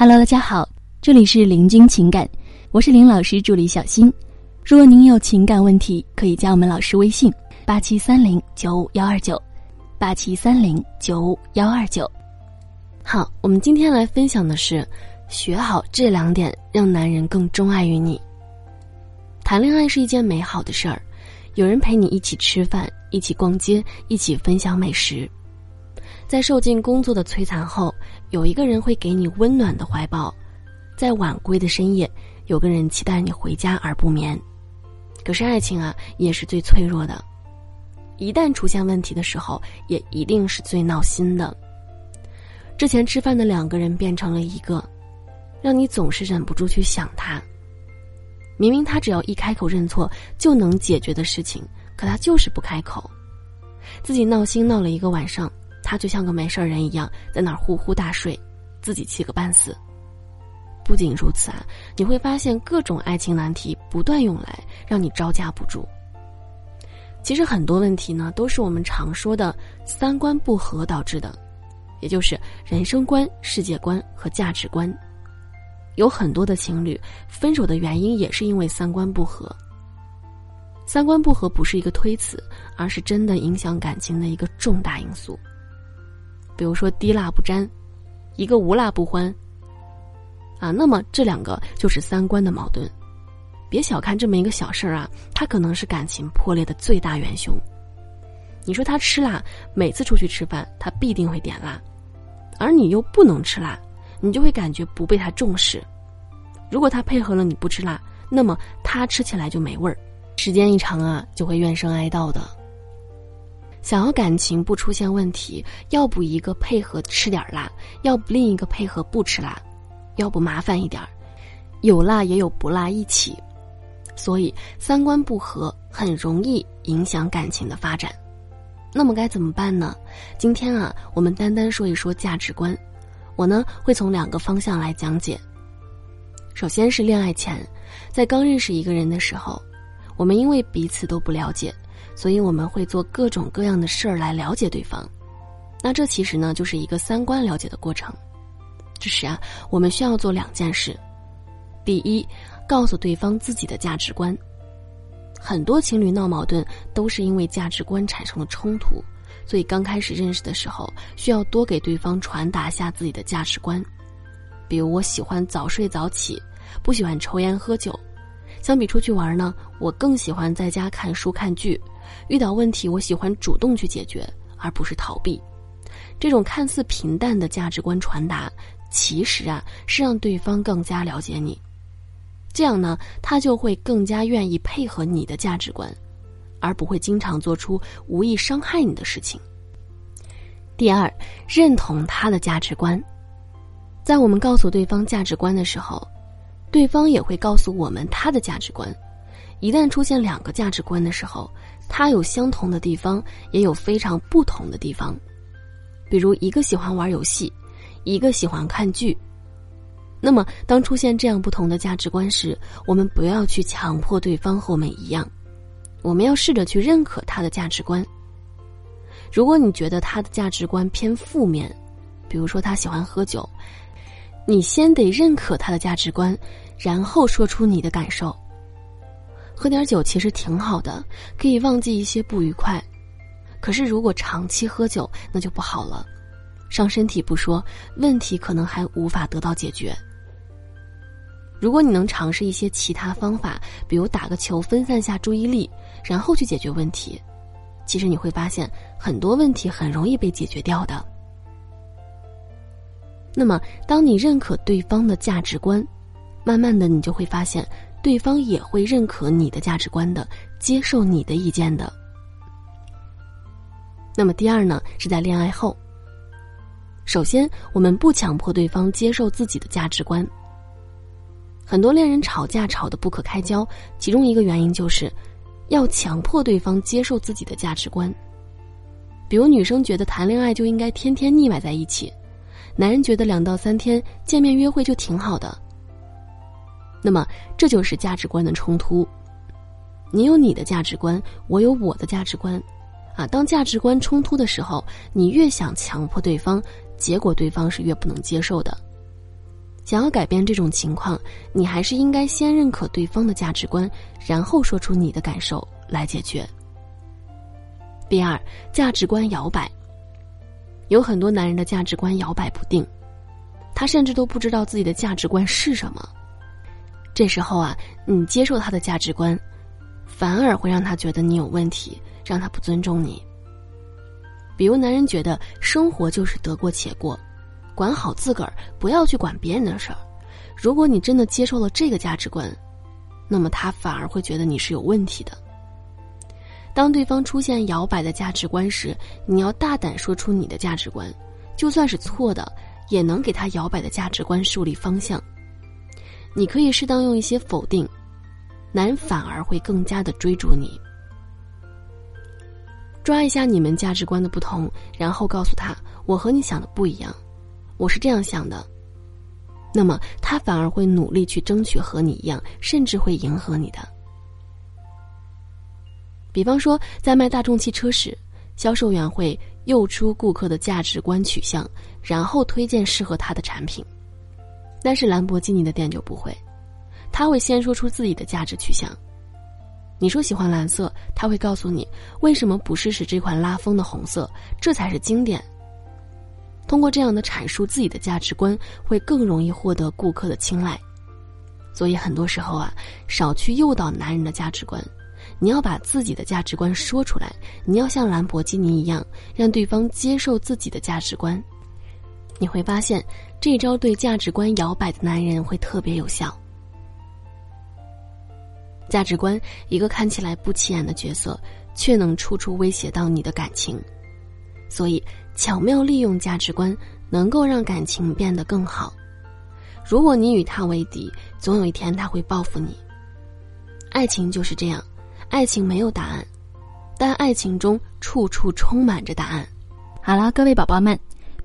Hello，大家好，这里是林君情感，我是林老师助理小新。如果您有情感问题，可以加我们老师微信：八七三零九五幺二九，八七三零九五幺二九。好，我们今天来分享的是，学好这两点，让男人更钟爱于你。谈恋爱是一件美好的事儿，有人陪你一起吃饭，一起逛街，一起分享美食。在受尽工作的摧残后，有一个人会给你温暖的怀抱；在晚归的深夜，有个人期待你回家而不眠。可是爱情啊，也是最脆弱的，一旦出现问题的时候，也一定是最闹心的。之前吃饭的两个人变成了一个，让你总是忍不住去想他。明明他只要一开口认错就能解决的事情，可他就是不开口，自己闹心闹了一个晚上。他就像个没事人一样，在那儿呼呼大睡，自己气个半死。不仅如此啊，你会发现各种爱情难题不断涌来，让你招架不住。其实很多问题呢，都是我们常说的三观不合导致的，也就是人生观、世界观和价值观。有很多的情侣分手的原因也是因为三观不合。三观不合不是一个推辞，而是真的影响感情的一个重大因素。比如说滴蜡不沾，一个无蜡不欢。啊，那么这两个就是三观的矛盾。别小看这么一个小事儿啊，它可能是感情破裂的最大元凶。你说他吃辣，每次出去吃饭他必定会点辣，而你又不能吃辣，你就会感觉不被他重视。如果他配合了你不吃辣，那么他吃起来就没味儿，时间一长啊，就会怨声哀悼的。想要感情不出现问题，要不一个配合吃点辣，要不另一个配合不吃辣，要不麻烦一点有辣也有不辣一起。所以三观不合很容易影响感情的发展。那么该怎么办呢？今天啊，我们单单说一说价值观。我呢会从两个方向来讲解。首先是恋爱前，在刚认识一个人的时候，我们因为彼此都不了解。所以我们会做各种各样的事儿来了解对方，那这其实呢就是一个三观了解的过程。这时啊，我们需要做两件事：第一，告诉对方自己的价值观。很多情侣闹矛盾都是因为价值观产生了冲突，所以刚开始认识的时候，需要多给对方传达下自己的价值观。比如，我喜欢早睡早起，不喜欢抽烟喝酒。相比出去玩呢，我更喜欢在家看书看剧。遇到问题，我喜欢主动去解决，而不是逃避。这种看似平淡的价值观传达，其实啊是让对方更加了解你。这样呢，他就会更加愿意配合你的价值观，而不会经常做出无意伤害你的事情。第二，认同他的价值观。在我们告诉对方价值观的时候，对方也会告诉我们他的价值观。一旦出现两个价值观的时候，他有相同的地方，也有非常不同的地方，比如一个喜欢玩游戏，一个喜欢看剧。那么，当出现这样不同的价值观时，我们不要去强迫对方和我们一样，我们要试着去认可他的价值观。如果你觉得他的价值观偏负面，比如说他喜欢喝酒，你先得认可他的价值观，然后说出你的感受。喝点酒其实挺好的，可以忘记一些不愉快。可是如果长期喝酒，那就不好了，伤身体不说，问题可能还无法得到解决。如果你能尝试一些其他方法，比如打个球分散下注意力，然后去解决问题，其实你会发现很多问题很容易被解决掉的。那么，当你认可对方的价值观，慢慢的你就会发现。对方也会认可你的价值观的，接受你的意见的。那么第二呢，是在恋爱后。首先，我们不强迫对方接受自己的价值观。很多恋人吵架吵得不可开交，其中一个原因就是，要强迫对方接受自己的价值观。比如女生觉得谈恋爱就应该天天腻歪在一起，男人觉得两到三天见面约会就挺好的。那么，这就是价值观的冲突。你有你的价值观，我有我的价值观，啊，当价值观冲突的时候，你越想强迫对方，结果对方是越不能接受的。想要改变这种情况，你还是应该先认可对方的价值观，然后说出你的感受来解决。第二，价值观摇摆。有很多男人的价值观摇摆不定，他甚至都不知道自己的价值观是什么。这时候啊，你接受他的价值观，反而会让他觉得你有问题，让他不尊重你。比如，男人觉得生活就是得过且过，管好自个儿，不要去管别人的事儿。如果你真的接受了这个价值观，那么他反而会觉得你是有问题的。当对方出现摇摆的价值观时，你要大胆说出你的价值观，就算是错的，也能给他摇摆的价值观树立方向。你可以适当用一些否定，男人反而会更加的追逐你。抓一下你们价值观的不同，然后告诉他我和你想的不一样，我是这样想的。那么他反而会努力去争取和你一样，甚至会迎合你的。比方说，在卖大众汽车时，销售员会诱出顾客的价值观取向，然后推荐适合他的产品。但是兰博基尼的店就不会，他会先说出自己的价值取向。你说喜欢蓝色，他会告诉你为什么不试试这款拉风的红色，这才是经典。通过这样的阐述自己的价值观，会更容易获得顾客的青睐。所以很多时候啊，少去诱导男人的价值观。你要把自己的价值观说出来，你要像兰博基尼一样，让对方接受自己的价值观。你会发现，这招对价值观摇摆的男人会特别有效。价值观，一个看起来不起眼的角色，却能处处威胁到你的感情。所以，巧妙利用价值观，能够让感情变得更好。如果你与他为敌，总有一天他会报复你。爱情就是这样。爱情没有答案，但爱情中处处充满着答案。好了，各位宝宝们，